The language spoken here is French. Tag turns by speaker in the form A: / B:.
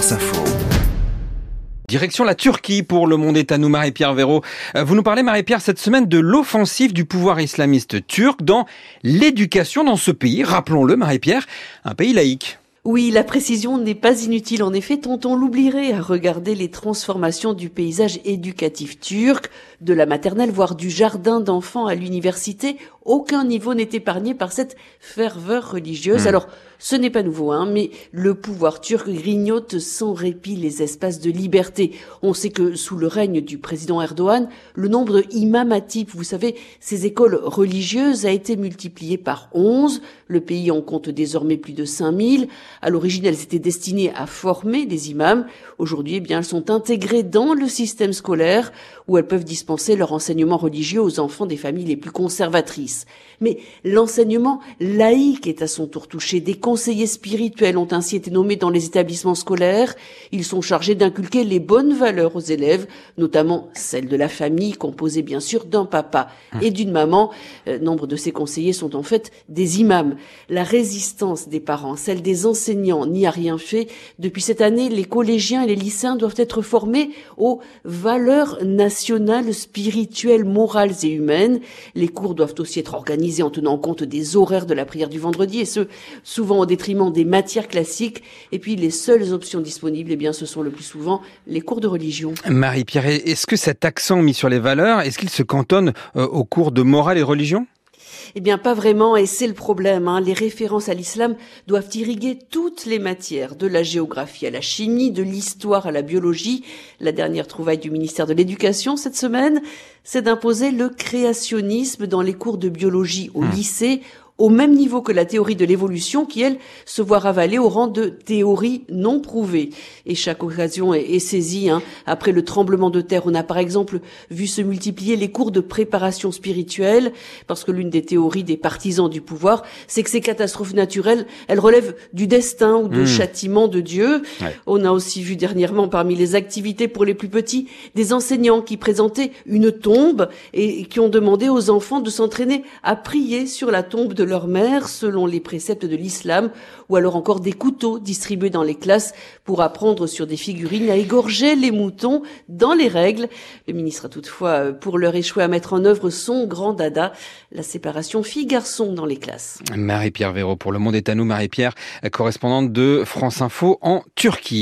A: France Info.
B: Direction la Turquie pour le monde est à nous, Marie-Pierre Véraud. Euh, vous nous parlez, Marie-Pierre, cette semaine de l'offensive du pouvoir islamiste turc dans l'éducation dans ce pays. Rappelons-le, Marie-Pierre, un pays laïque.
C: Oui, la précision n'est pas inutile. En effet, tant on l'oublierait à regarder les transformations du paysage éducatif turc, de la maternelle, voire du jardin d'enfants à l'université. Aucun niveau n'est épargné par cette ferveur religieuse.
B: Hmm.
C: Alors, ce n'est pas nouveau, hein, mais le pouvoir turc grignote sans répit les espaces de liberté. On sait que sous le règne du président Erdogan, le nombre type, vous savez, ces écoles religieuses a été multiplié par 11. Le pays en compte désormais plus de 5000. À l'origine, elles étaient destinées à former des imams. Aujourd'hui, eh bien, elles sont intégrées dans le système scolaire où elles peuvent dispenser leur enseignement religieux aux enfants des familles les plus conservatrices. Mais l'enseignement laïque est à son tour touché. Des conseillers spirituels ont ainsi été nommés dans les établissements scolaires. Ils sont chargés d'inculquer les bonnes valeurs aux élèves, notamment celles de la famille, composée bien sûr d'un papa et d'une maman. Euh, nombre de ces conseillers sont en fait des imams. La résistance des parents, celle des enseignants, n'y a rien fait. Depuis cette année, les collégiens et les lycéens doivent être formés aux valeurs nationales, spirituelles, morales et humaines. Les cours doivent aussi être organisés en tenant compte des horaires de la prière du vendredi et ce, souvent au détriment des matières classiques. Et puis, les seules options disponibles, eh bien, ce sont le plus souvent les cours de religion.
B: Marie-Pierre, est-ce que cet accent mis sur les valeurs, est-ce qu'il se cantonne euh, aux cours de morale et religion?
C: Eh bien, pas vraiment, et c'est le problème. Hein. Les références à l'islam doivent irriguer toutes les matières, de la géographie à la chimie, de l'histoire à la biologie. La dernière trouvaille du ministère de l'Éducation cette semaine, c'est d'imposer le créationnisme dans les cours de biologie au lycée, au même niveau que la théorie de l'évolution qui, elle, se voit ravalée au rang de théorie non prouvée. Et chaque occasion est, est saisie. Hein. Après le tremblement de terre, on a par exemple vu se multiplier les cours de préparation spirituelle, parce que l'une des théories des partisans du pouvoir, c'est que ces catastrophes naturelles, elles relèvent du destin ou de
B: Mmh.
C: châtiment de Dieu.
B: Ouais.
C: On a aussi vu dernièrement parmi les activités pour les plus petits des enseignants qui présentaient une tombe et qui ont demandé aux enfants de s'entraîner à prier sur la tombe de leur mère selon les préceptes de l'islam ou alors encore des couteaux distribués dans les classes pour apprendre sur des figurines à égorger les moutons dans les règles. Le ministre a toutefois euh, pour leur échoué à mettre en œuvre son grand dada, la séparation filles-garçons dans les classes.
B: Marie-Pierre Véraud pour le monde est à nous, Marie-Pierre, correspondante de France Info en Turquie.